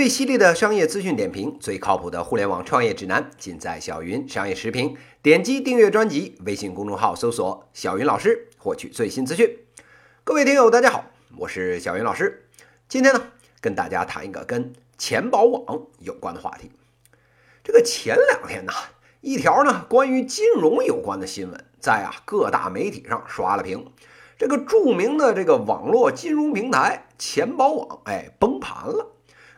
最犀利的商业资讯点评，最靠谱的互联网创业指南，尽在小云商业时评。点击订阅专辑，微信公众号搜索“小云老师”，获取最新资讯。各位听友，大家好，我是小云老师。今天呢，跟大家谈一个跟钱宝网有关的话题。这个前两天呢，一条呢关于金融有关的新闻，在啊各大媒体上刷了屏。这个著名的这个网络金融平台钱宝网，哎，崩盘了。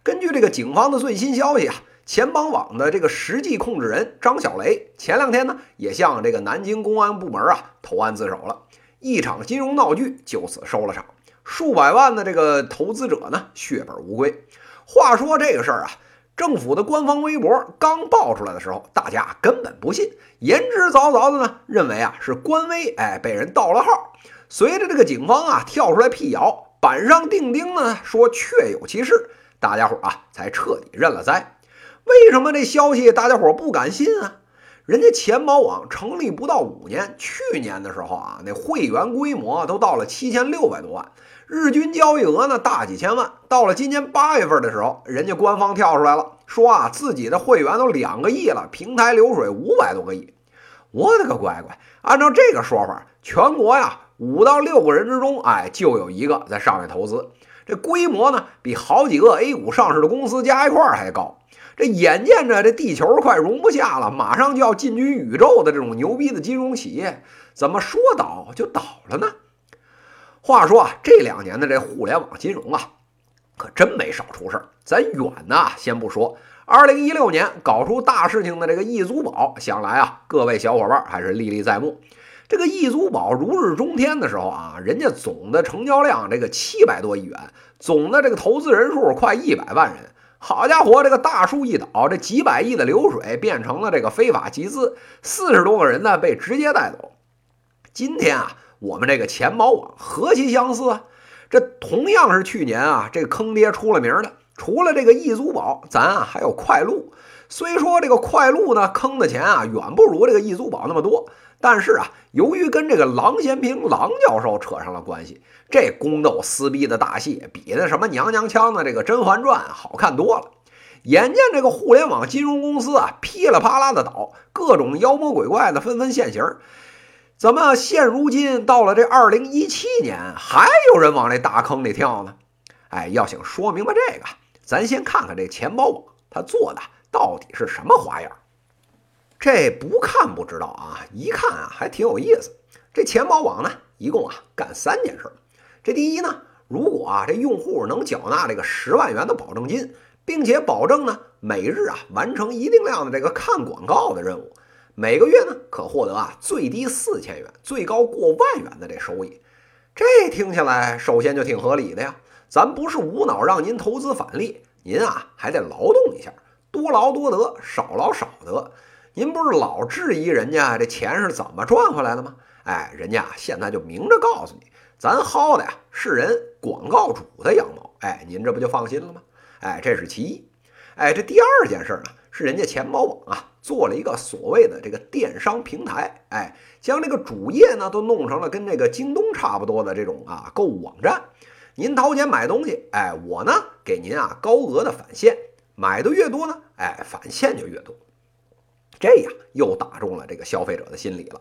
根据这个警方的最新消息啊，钱帮网的这个实际控制人张小雷前两天呢，也向这个南京公安部门啊投案自首了。一场金融闹剧就此收了场，数百万的这个投资者呢血本无归。话说这个事儿啊，政府的官方微博刚爆出来的时候，大家根本不信，言之凿凿的呢认为啊是官微哎被人盗了号。随着这个警方啊跳出来辟谣，板上钉钉呢说确有其事。大家伙啊，才彻底认了栽。为什么这消息大家伙不敢信啊？人家钱宝网成立不到五年，去年的时候啊，那会员规模都到了七千六百多万，日均交易额呢大几千万。到了今年八月份的时候，人家官方跳出来了，说啊自己的会员都两个亿了，平台流水五百多个亿。我的个乖乖！按照这个说法，全国呀五到六个人之中，哎，就有一个在上面投资。这规模呢，比好几个 A 股上市的公司加一块还高。这眼见着这地球快容不下了，马上就要进军宇宙的这种牛逼的金融企业，怎么说倒就倒了呢？话说啊，这两年的这互联网金融啊，可真没少出事儿。咱远呢先不说，二零一六年搞出大事情的这个易租宝，想来啊，各位小伙伴还是历历在目。这个易租宝如日中天的时候啊，人家总的成交量这个七百多亿元，总的这个投资人数快一百万人。好家伙，这个大树一倒，这几百亿的流水变成了这个非法集资，四十多个人呢被直接带走。今天啊，我们这个钱宝网何其相似啊！这同样是去年啊，这个坑爹出了名的，除了这个易租宝，咱啊还有快鹿。虽说这个快鹿呢坑的钱啊远不如这个易租宝那么多，但是啊，由于跟这个郎咸平郎教授扯上了关系，这宫斗撕逼的大戏比那什么娘娘腔的这个《甄嬛传》好看多了。眼见这个互联网金融公司啊噼里啪啦的倒，各种妖魔鬼怪的纷纷现形，怎么现如今到了这二零一七年，还有人往这大坑里跳呢？哎，要想说明白这个，咱先看看这钱包网他做的。到底是什么花样？这不看不知道啊，一看啊还挺有意思。这钱包网呢，一共啊干三件事。这第一呢，如果啊这用户能缴纳这个十万元的保证金，并且保证呢每日啊完成一定量的这个看广告的任务，每个月呢可获得啊最低四千元，最高过万元的这收益。这听起来首先就挺合理的呀。咱不是无脑让您投资返利，您啊还得劳动一下。多劳多得，少劳少得。您不是老质疑人家这钱是怎么赚回来的吗？哎，人家现在就明着告诉你，咱薅的呀是人广告主的羊毛。哎，您这不就放心了吗？哎，这是其一。哎，这第二件事呢，是人家钱包网啊做了一个所谓的这个电商平台，哎，将这个主页呢都弄成了跟这个京东差不多的这种啊购物网站。您掏钱买东西，哎，我呢给您啊高额的返现。买的越多呢，哎，返现就越多，这样又打中了这个消费者的心理了。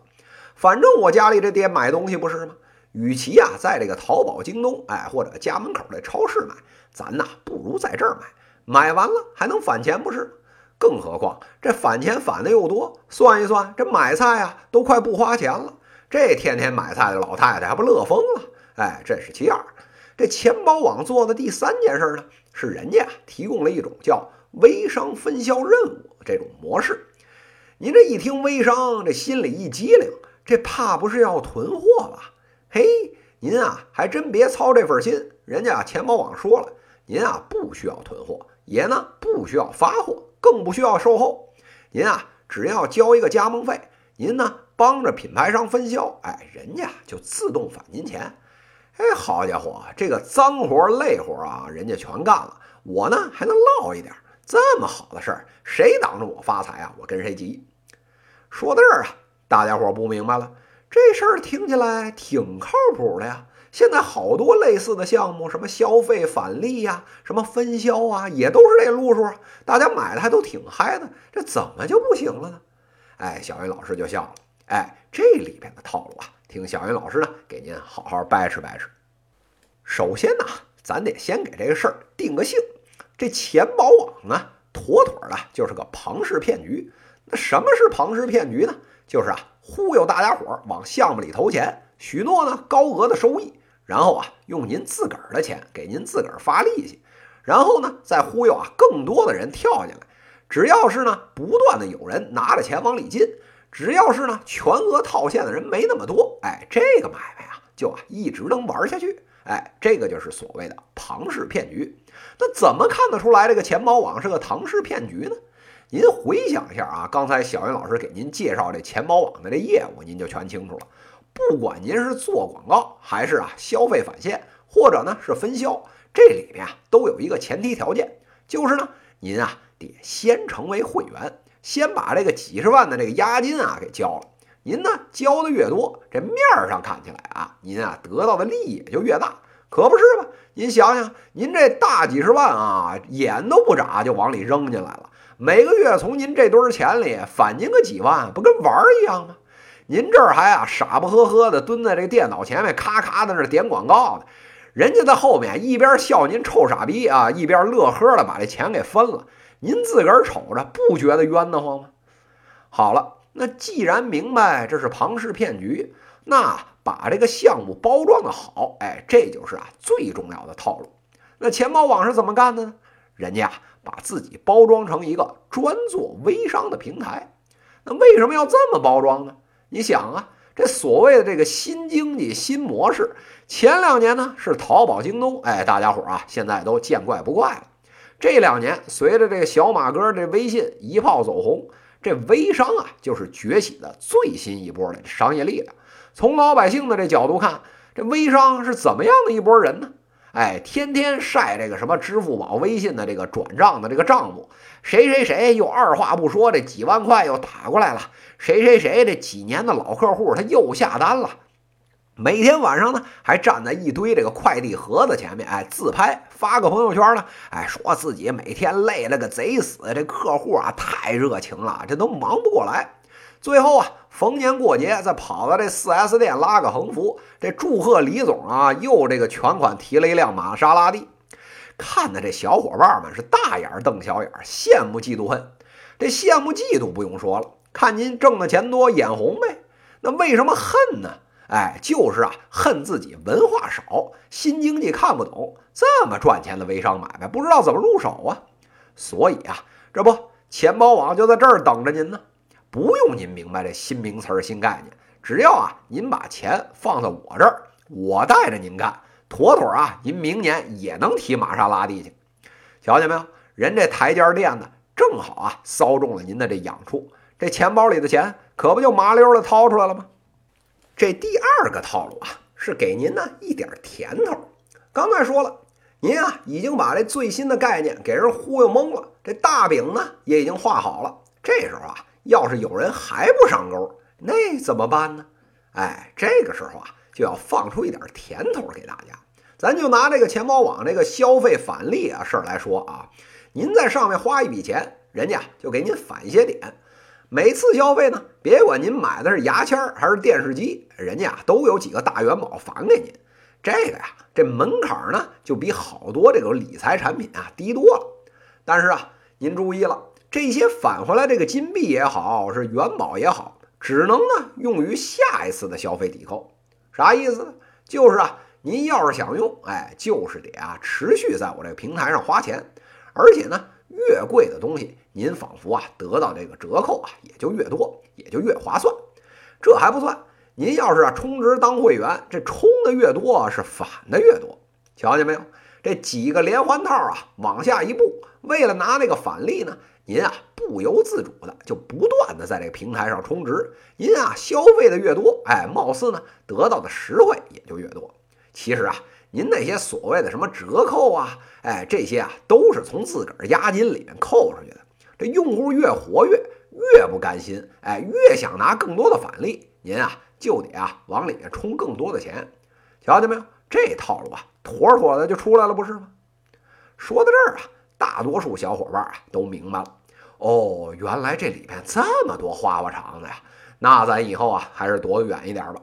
反正我家里这店买东西不是吗？与其呀在这个淘宝、京东，哎，或者家门口的超市买，咱呐不如在这儿买。买完了还能返钱不是？更何况这返钱返的又多，算一算，这买菜呀都快不花钱了。这天天买菜的老太太还不乐疯了？哎，这是其二。这钱包网做的第三件事呢？是人家提供了一种叫微商分销任务这种模式。您这一听微商，这心里一激灵，这怕不是要囤货吧？嘿，您啊还真别操这份心。人家钱包网说了，您啊不需要囤货，也呢不需要发货，更不需要售后。您啊只要交一个加盟费，您呢帮着品牌商分销，哎，人家就自动返您钱。哎，好家伙，这个脏活累活啊，人家全干了，我呢还能落一点。这么好的事儿，谁挡着我发财啊？我跟谁急？说到这儿啊，大家伙不明白了，这事儿听起来挺靠谱的呀。现在好多类似的项目，什么消费返利呀，什么分销啊，也都是这路数。大家买的还都挺嗨的，这怎么就不行了呢？哎，小云老师就笑了。哎，这里边的套路啊，听小云老师呢给您好好掰扯掰扯。首先呢，咱得先给这个事儿定个性。这钱宝网呢，妥妥的就是个庞氏骗局。那什么是庞氏骗局呢？就是啊，忽悠大家伙儿往项目里投钱，许诺呢高额的收益，然后啊用您自个儿的钱给您自个儿发利息，然后呢再忽悠啊更多的人跳进来。只要是呢不断的有人拿着钱往里进，只要是呢全额套现的人没那么多，哎，这个买卖啊就啊一直能玩下去。哎，这个就是所谓的庞氏骗局。那怎么看得出来这个钱包网是个庞氏骗局呢？您回想一下啊，刚才小云老师给您介绍这钱包网的这业务，您就全清楚了。不管您是做广告，还是啊消费返现，或者呢是分销，这里面啊都有一个前提条件，就是呢您啊得先成为会员，先把这个几十万的这个押金啊给交了。您呢交的越多，这面上看起来啊，您啊得到的利益也就越大，可不是吗？您想想，您这大几十万啊，眼都不眨就往里扔进来了，每个月从您这堆钱里返您个几万，不跟玩儿一样吗？您这儿还啊傻不呵呵的蹲在这个电脑前面，咔咔的那点广告呢，人家在后面一边笑您臭傻逼啊，一边乐呵的把这钱给分了，您自个儿瞅着不觉得冤得慌吗？好了。那既然明白这是庞氏骗局，那把这个项目包装的好，哎，这就是啊最重要的套路。那钱包网是怎么干的呢？人家把自己包装成一个专做微商的平台。那为什么要这么包装呢？你想啊，这所谓的这个新经济新模式，前两年呢是淘宝、京东，哎，大家伙啊现在都见怪不怪了。这两年随着这个小马哥这微信一炮走红。这微商啊，就是崛起的最新一波的商业力量。从老百姓的这角度看，这微商是怎么样的一波人呢？哎，天天晒这个什么支付宝、微信的这个转账的这个账目，谁谁谁又二话不说，这几万块又打过来了，谁谁谁这几年的老客户他又下单了。每天晚上呢，还站在一堆这个快递盒子前面，哎，自拍发个朋友圈呢，哎，说自己每天累了个贼死，这客户啊太热情了，这都忙不过来。最后啊，逢年过节再跑到这 4S 店拉个横幅，这祝贺李总啊，又这个全款提了一辆玛莎拉蒂。看的这小伙伴们是大眼瞪小眼，羡慕嫉妒恨。这羡慕嫉妒不用说了，看您挣的钱多眼红呗。那为什么恨呢？哎，就是啊，恨自己文化少，新经济看不懂，这么赚钱的微商买卖，不知道怎么入手啊。所以啊，这不钱包网就在这儿等着您呢。不用您明白这新名词儿、新概念，只要啊，您把钱放在我这儿，我带着您干，妥妥啊，您明年也能提玛莎拉蒂去。瞧见没有？人这台阶垫的正好啊，搔中了您的这痒处，这钱包里的钱可不就麻溜的掏出来了吗？这第二个套路啊，是给您呢一点甜头。刚才说了，您啊已经把这最新的概念给人忽悠懵了，这大饼呢也已经画好了。这时候啊，要是有人还不上钩，那怎么办呢？哎，这个时候啊，就要放出一点甜头给大家。咱就拿这个钱包网这个消费返利啊事儿来说啊，您在上面花一笔钱，人家就给您返一些点。每次消费呢，别管您买的是牙签还是电视机，人家啊都有几个大元宝返给您。这个呀，这门槛呢就比好多这个理财产品啊低多了。但是啊，您注意了，这些返回来这个金币也好，是元宝也好，只能呢用于下一次的消费抵扣。啥意思呢？就是啊，您要是想用，哎，就是得啊持续在我这个平台上花钱，而且呢。越贵的东西，您仿佛啊得到这个折扣啊也就越多，也就越划算。这还不算，您要是啊充值当会员，这充的越多是返的越多。瞧见没有？这几个连环套啊，往下一步，为了拿那个返利呢，您啊不由自主的就不断的在这个平台上充值。您啊消费的越多，哎，貌似呢得到的实惠也就越多。其实啊。您那些所谓的什么折扣啊，哎，这些啊都是从自个儿押金里面扣出去的。这用户越活跃，越不甘心，哎，越想拿更多的返利，您啊就得啊往里面充更多的钱。瞧见没有？这套路啊，妥妥的就出来了，不是吗？说到这儿啊，大多数小伙伴啊都明白了。哦，原来这里边这么多花花肠子呀！那咱以后啊，还是躲远一点吧。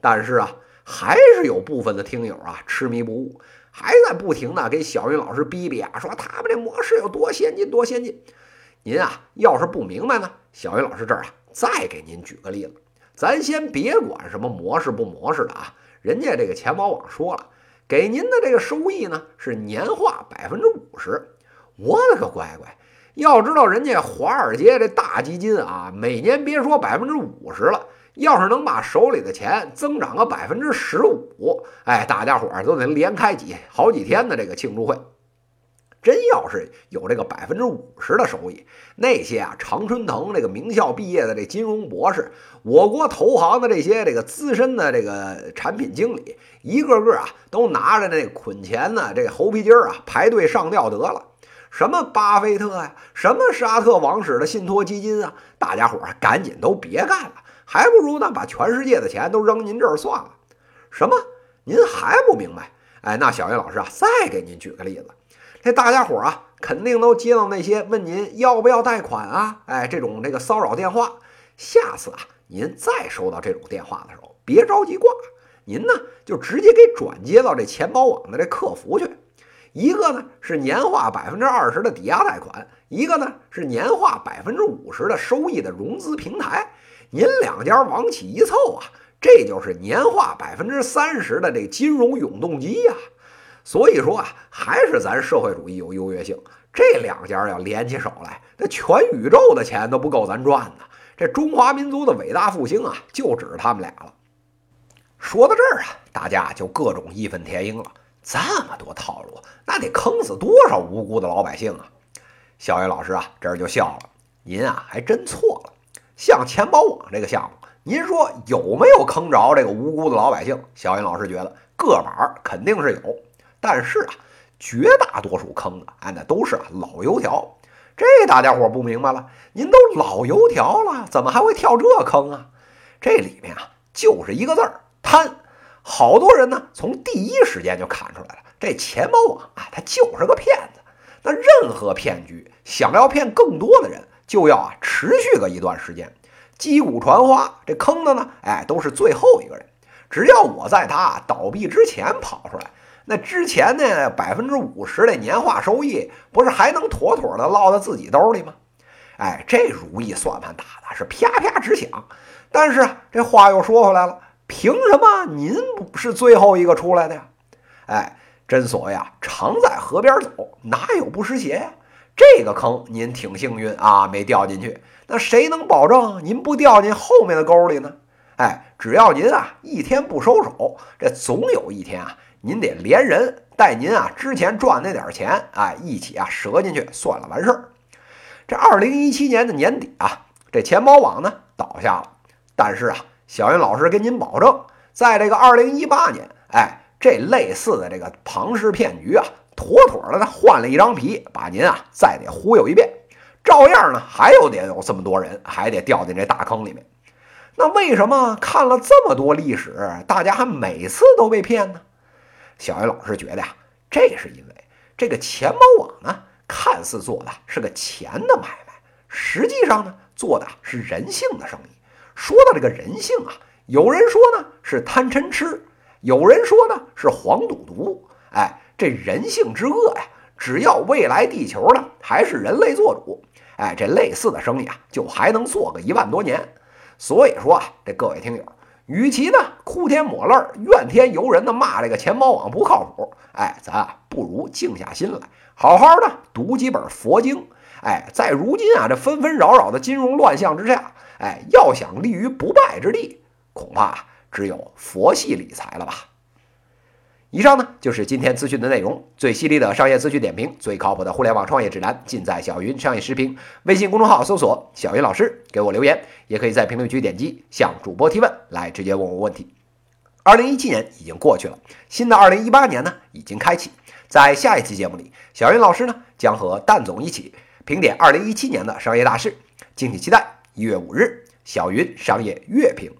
但是啊，还是有部分的听友啊痴迷不悟，还在不停的给小云老师逼逼啊，说他们这模式有多先进，多先进。您啊，要是不明白呢，小云老师这儿啊，再给您举个例子。咱先别管什么模式不模式的啊，人家这个钱宝网说了，给您的这个收益呢是年化百分之五十。我的个乖乖！要知道人家华尔街这大基金啊，每年别说百分之五十了，要是能把手里的钱增长个百分之十五，哎，大家伙儿都得连开几好几天的这个庆祝会。真要是有这个百分之五十的收益，那些啊常春藤这个名校毕业的这金融博士，我国投行的这些这个资深的这个产品经理，一个个啊都拿着那捆钱呢，这猴皮筋儿啊排队上吊得了。什么巴菲特呀，什么沙特王室的信托基金啊，大家伙儿赶紧都别干了，还不如呢把全世界的钱都扔您这儿算了。什么？您还不明白？哎，那小云老师啊，再给您举个例子。这大家伙啊，肯定都接到那些问您要不要贷款啊，哎，这种这个骚扰电话。下次啊，您再收到这种电话的时候，别着急挂，您呢就直接给转接到这钱包网的这客服去。一个呢是年化百分之二十的抵押贷款，一个呢是年化百分之五十的收益的融资平台。您两家往起一凑啊，这就是年化百分之三十的这金融永动机呀。所以说啊，还是咱社会主义有优越性。这两家要联起手来，那全宇宙的钱都不够咱赚的。这中华民族的伟大复兴啊，就指着他们俩了。说到这儿啊，大家就各种义愤填膺了。这么多套路，那得坑死多少无辜的老百姓啊！小云老师啊，这儿就笑了。您啊，还真错了。像钱包网这个项目，您说有没有坑着这个无辜的老百姓？小云老师觉得个把肯定是有，但是啊，绝大多数坑的，哎，那都是啊老油条。这大家伙不明白了，您都老油条了，怎么还会跳这坑啊？这里面啊，就是一个字儿贪。好多人呢，从第一时间就看出来了，这钱包网啊，它就是个骗子。那任何骗局想要骗更多的人，就要啊持续个一段时间，击鼓传花。这坑的呢，哎，都是最后一个人。只要我在他倒闭之前跑出来，那之前呢百分之五十的年化收益，不是还能妥妥的落到自己兜里吗？哎，这如意算盘打的是啪啪直响。但是啊，这话又说回来了。凭什么您不是最后一个出来的呀？哎，真所谓啊，常在河边走，哪有不湿鞋呀？这个坑您挺幸运啊，没掉进去。那谁能保证您不掉进后面的沟里呢？哎，只要您啊一天不收手，这总有一天啊，您得连人带您啊之前赚那点钱，哎，一起啊折进去算了完事儿。这二零一七年的年底啊，这钱包网呢倒下了，但是啊。小云老师跟您保证，在这个二零一八年，哎，这类似的这个庞氏骗局啊，妥妥的换了一张皮，把您啊再得忽悠一遍，照样呢还有得有这么多人还得掉进这大坑里面。那为什么看了这么多历史，大家还每次都被骗呢？小云老师觉得呀，这是因为这个钱包网呢，看似做的是个钱的买卖，实际上呢，做的是人性的生意。说到这个人性啊，有人说呢是贪嗔痴，有人说呢是黄赌毒。哎，这人性之恶呀，只要未来地球呢还是人类做主，哎，这类似的生意啊就还能做个一万多年。所以说啊，这各位听友，与其呢哭天抹泪、怨天尤人的骂这个钱包网不靠谱，哎，咱啊不如静下心来，好好的读几本佛经。哎，在如今啊这纷纷扰扰的金融乱象之下。哎，要想立于不败之地，恐怕只有佛系理财了吧。以上呢就是今天资讯的内容，最犀利的商业资讯点评，最靠谱的互联网创业指南，尽在小云商业时评。微信公众号搜索“小云老师”，给我留言，也可以在评论区点击向主播提问，来直接问我问题。二零一七年已经过去了，新的二零一八年呢已经开启。在下一期节目里，小云老师呢将和蛋总一起评点二零一七年的商业大事，敬请期待。一月五日，小云商业月评，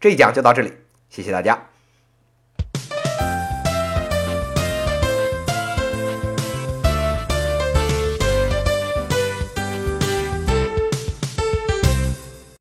这一讲就到这里，谢谢大家。